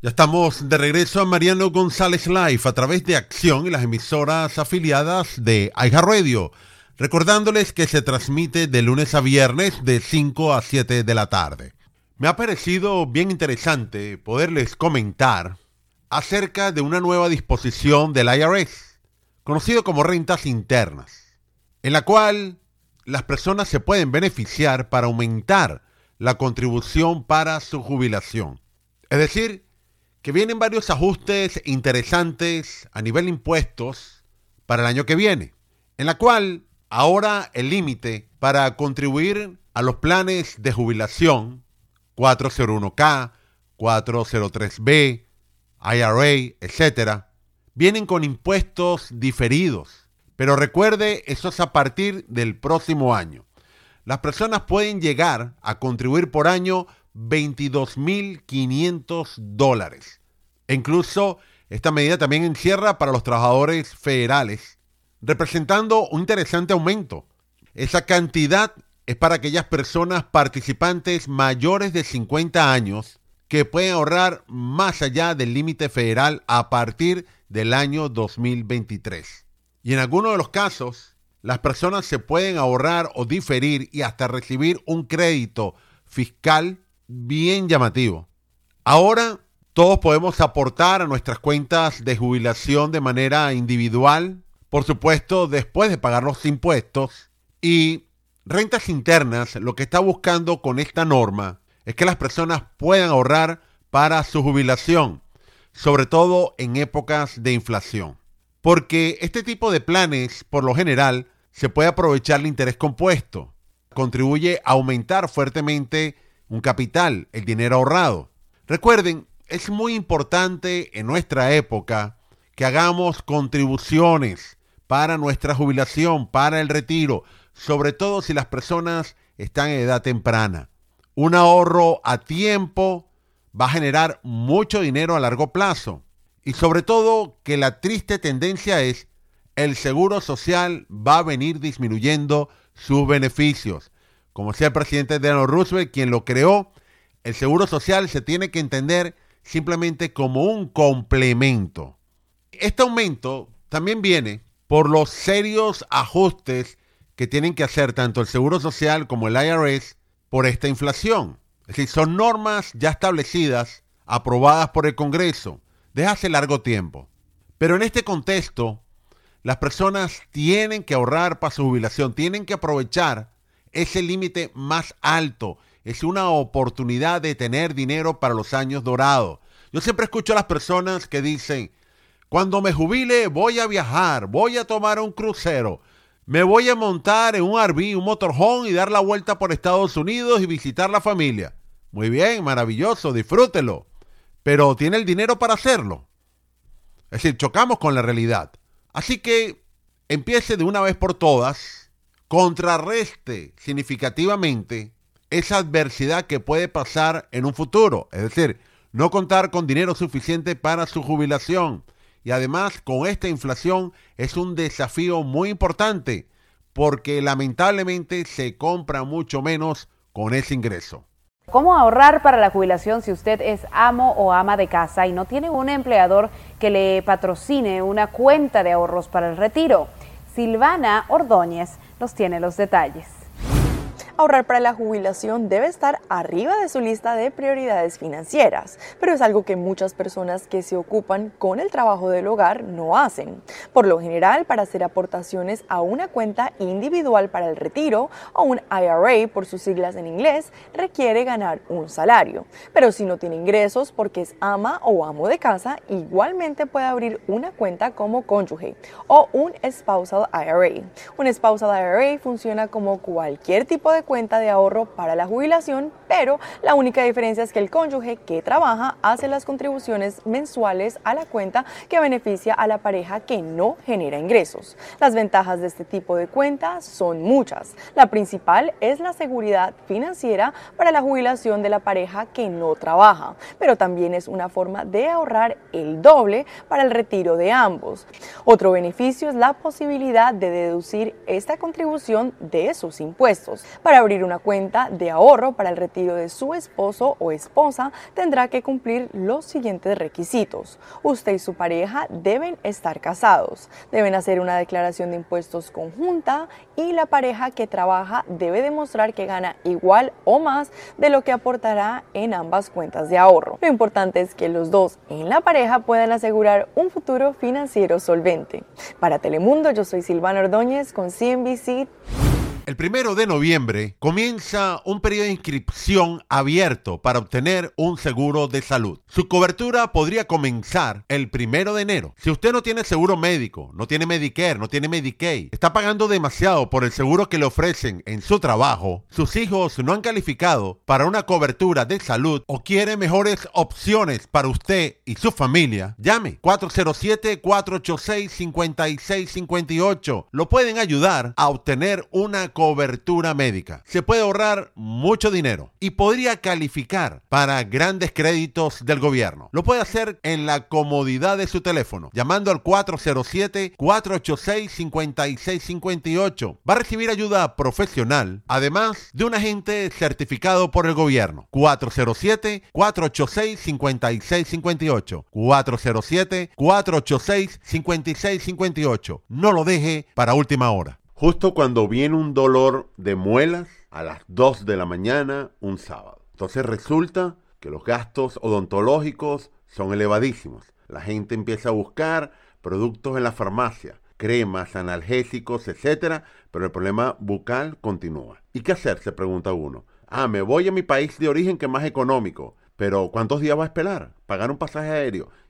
Ya estamos de regreso a Mariano González Live a través de Acción y las emisoras afiliadas de Radio. Recordándoles que se transmite de lunes a viernes de 5 a 7 de la tarde. Me ha parecido bien interesante poderles comentar acerca de una nueva disposición del IRS, conocido como rentas internas, en la cual las personas se pueden beneficiar para aumentar la contribución para su jubilación. Es decir, que vienen varios ajustes interesantes a nivel impuestos para el año que viene, en la cual ahora el límite para contribuir a los planes de jubilación 401k, 403b, IRA, etcétera, vienen con impuestos diferidos. Pero recuerde, eso es a partir del próximo año. Las personas pueden llegar a contribuir por año 22.500 dólares. E incluso esta medida también encierra para los trabajadores federales, representando un interesante aumento. Esa cantidad es para aquellas personas participantes mayores de 50 años que pueden ahorrar más allá del límite federal a partir del año 2023. Y en algunos de los casos, las personas se pueden ahorrar o diferir y hasta recibir un crédito fiscal bien llamativo. Ahora todos podemos aportar a nuestras cuentas de jubilación de manera individual, por supuesto después de pagar los impuestos. Y rentas internas lo que está buscando con esta norma es que las personas puedan ahorrar para su jubilación, sobre todo en épocas de inflación. Porque este tipo de planes, por lo general, se puede aprovechar el interés compuesto. Contribuye a aumentar fuertemente un capital, el dinero ahorrado. Recuerden, es muy importante en nuestra época que hagamos contribuciones para nuestra jubilación, para el retiro, sobre todo si las personas están en edad temprana. Un ahorro a tiempo va a generar mucho dinero a largo plazo. Y sobre todo que la triste tendencia es el seguro social va a venir disminuyendo sus beneficios como decía el presidente Donald Roosevelt, quien lo creó, el seguro social se tiene que entender simplemente como un complemento. Este aumento también viene por los serios ajustes que tienen que hacer tanto el Seguro Social como el IRS por esta inflación. Es decir, son normas ya establecidas, aprobadas por el Congreso desde hace largo tiempo. Pero en este contexto, las personas tienen que ahorrar para su jubilación, tienen que aprovechar es el límite más alto. Es una oportunidad de tener dinero para los años dorados. Yo siempre escucho a las personas que dicen, cuando me jubile voy a viajar, voy a tomar un crucero, me voy a montar en un RV, un motorhome y dar la vuelta por Estados Unidos y visitar la familia. Muy bien, maravilloso, disfrútelo. Pero ¿tiene el dinero para hacerlo? Es decir, chocamos con la realidad. Así que empiece de una vez por todas contrarreste significativamente esa adversidad que puede pasar en un futuro. Es decir, no contar con dinero suficiente para su jubilación. Y además con esta inflación es un desafío muy importante porque lamentablemente se compra mucho menos con ese ingreso. ¿Cómo ahorrar para la jubilación si usted es amo o ama de casa y no tiene un empleador que le patrocine una cuenta de ahorros para el retiro? Silvana Ordóñez nos tiene los detalles. Ahorrar para la jubilación debe estar arriba de su lista de prioridades financieras, pero es algo que muchas personas que se ocupan con el trabajo del hogar no hacen. Por lo general, para hacer aportaciones a una cuenta individual para el retiro o un IRA por sus siglas en inglés, requiere ganar un salario. Pero si no tiene ingresos porque es ama o amo de casa, igualmente puede abrir una cuenta como cónyuge o un spousal IRA. Un spousal IRA funciona como cualquier tipo de cuenta de ahorro para la jubilación, pero la única diferencia es que el cónyuge que trabaja hace las contribuciones mensuales a la cuenta que beneficia a la pareja que no genera ingresos. Las ventajas de este tipo de cuenta son muchas. La principal es la seguridad financiera para la jubilación de la pareja que no trabaja, pero también es una forma de ahorrar el doble para el retiro de ambos. Otro beneficio es la posibilidad de deducir esta contribución de sus impuestos. Para Abrir una cuenta de ahorro para el retiro de su esposo o esposa, tendrá que cumplir los siguientes requisitos. Usted y su pareja deben estar casados, deben hacer una declaración de impuestos conjunta y la pareja que trabaja debe demostrar que gana igual o más de lo que aportará en ambas cuentas de ahorro. Lo importante es que los dos en la pareja puedan asegurar un futuro financiero solvente. Para Telemundo, yo soy Silvana Ordóñez con CNBC. El primero de noviembre comienza un periodo de inscripción abierto para obtener un seguro de salud. Su cobertura podría comenzar el primero de enero. Si usted no tiene seguro médico, no tiene Medicare, no tiene Medicaid, está pagando demasiado por el seguro que le ofrecen en su trabajo, sus hijos no han calificado para una cobertura de salud o quiere mejores opciones para usted y su familia, llame 407-486-5658. Lo pueden ayudar a obtener una cobertura médica. Se puede ahorrar mucho dinero y podría calificar para grandes créditos del gobierno. Lo puede hacer en la comodidad de su teléfono, llamando al 407-486-5658. Va a recibir ayuda profesional, además de un agente certificado por el gobierno. 407-486-5658. 407-486-5658. No lo deje para última hora justo cuando viene un dolor de muelas a las 2 de la mañana un sábado. Entonces resulta que los gastos odontológicos son elevadísimos. La gente empieza a buscar productos en la farmacia, cremas, analgésicos, etc. Pero el problema bucal continúa. ¿Y qué hacer? Se pregunta uno. Ah, me voy a mi país de origen que es más económico. Pero ¿cuántos días va a esperar? Pagar un pasaje aéreo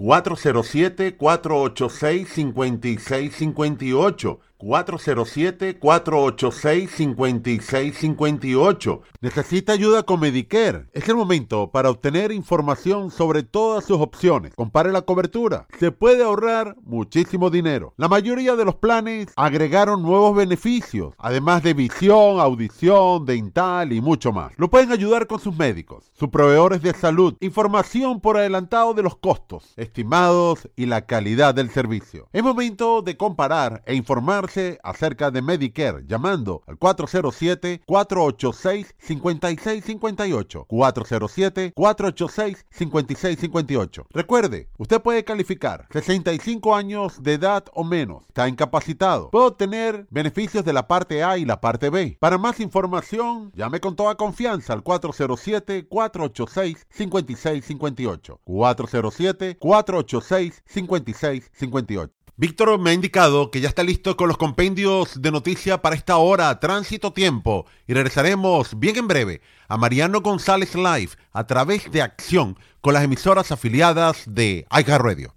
407-486-5658. 407-486-5658. ¿Necesita ayuda con Medicare? Es el momento para obtener información sobre todas sus opciones. Compare la cobertura. Se puede ahorrar muchísimo dinero. La mayoría de los planes agregaron nuevos beneficios, además de visión, audición, dental y mucho más. Lo pueden ayudar con sus médicos, sus proveedores de salud, información por adelantado de los costos estimados y la calidad del servicio. Es momento de comparar e informar acerca de Medicare llamando al 407-486-5658. 407-486-5658. Recuerde, usted puede calificar 65 años de edad o menos. Está incapacitado. Puede obtener beneficios de la parte A y la parte B. Para más información, llame con toda confianza al 407-486-5658. 407-486-5658. Víctor me ha indicado que ya está listo con los compendios de noticia para esta hora, tránsito tiempo, y regresaremos bien en breve a Mariano González Live a través de Acción con las emisoras afiliadas de iHeartRadio.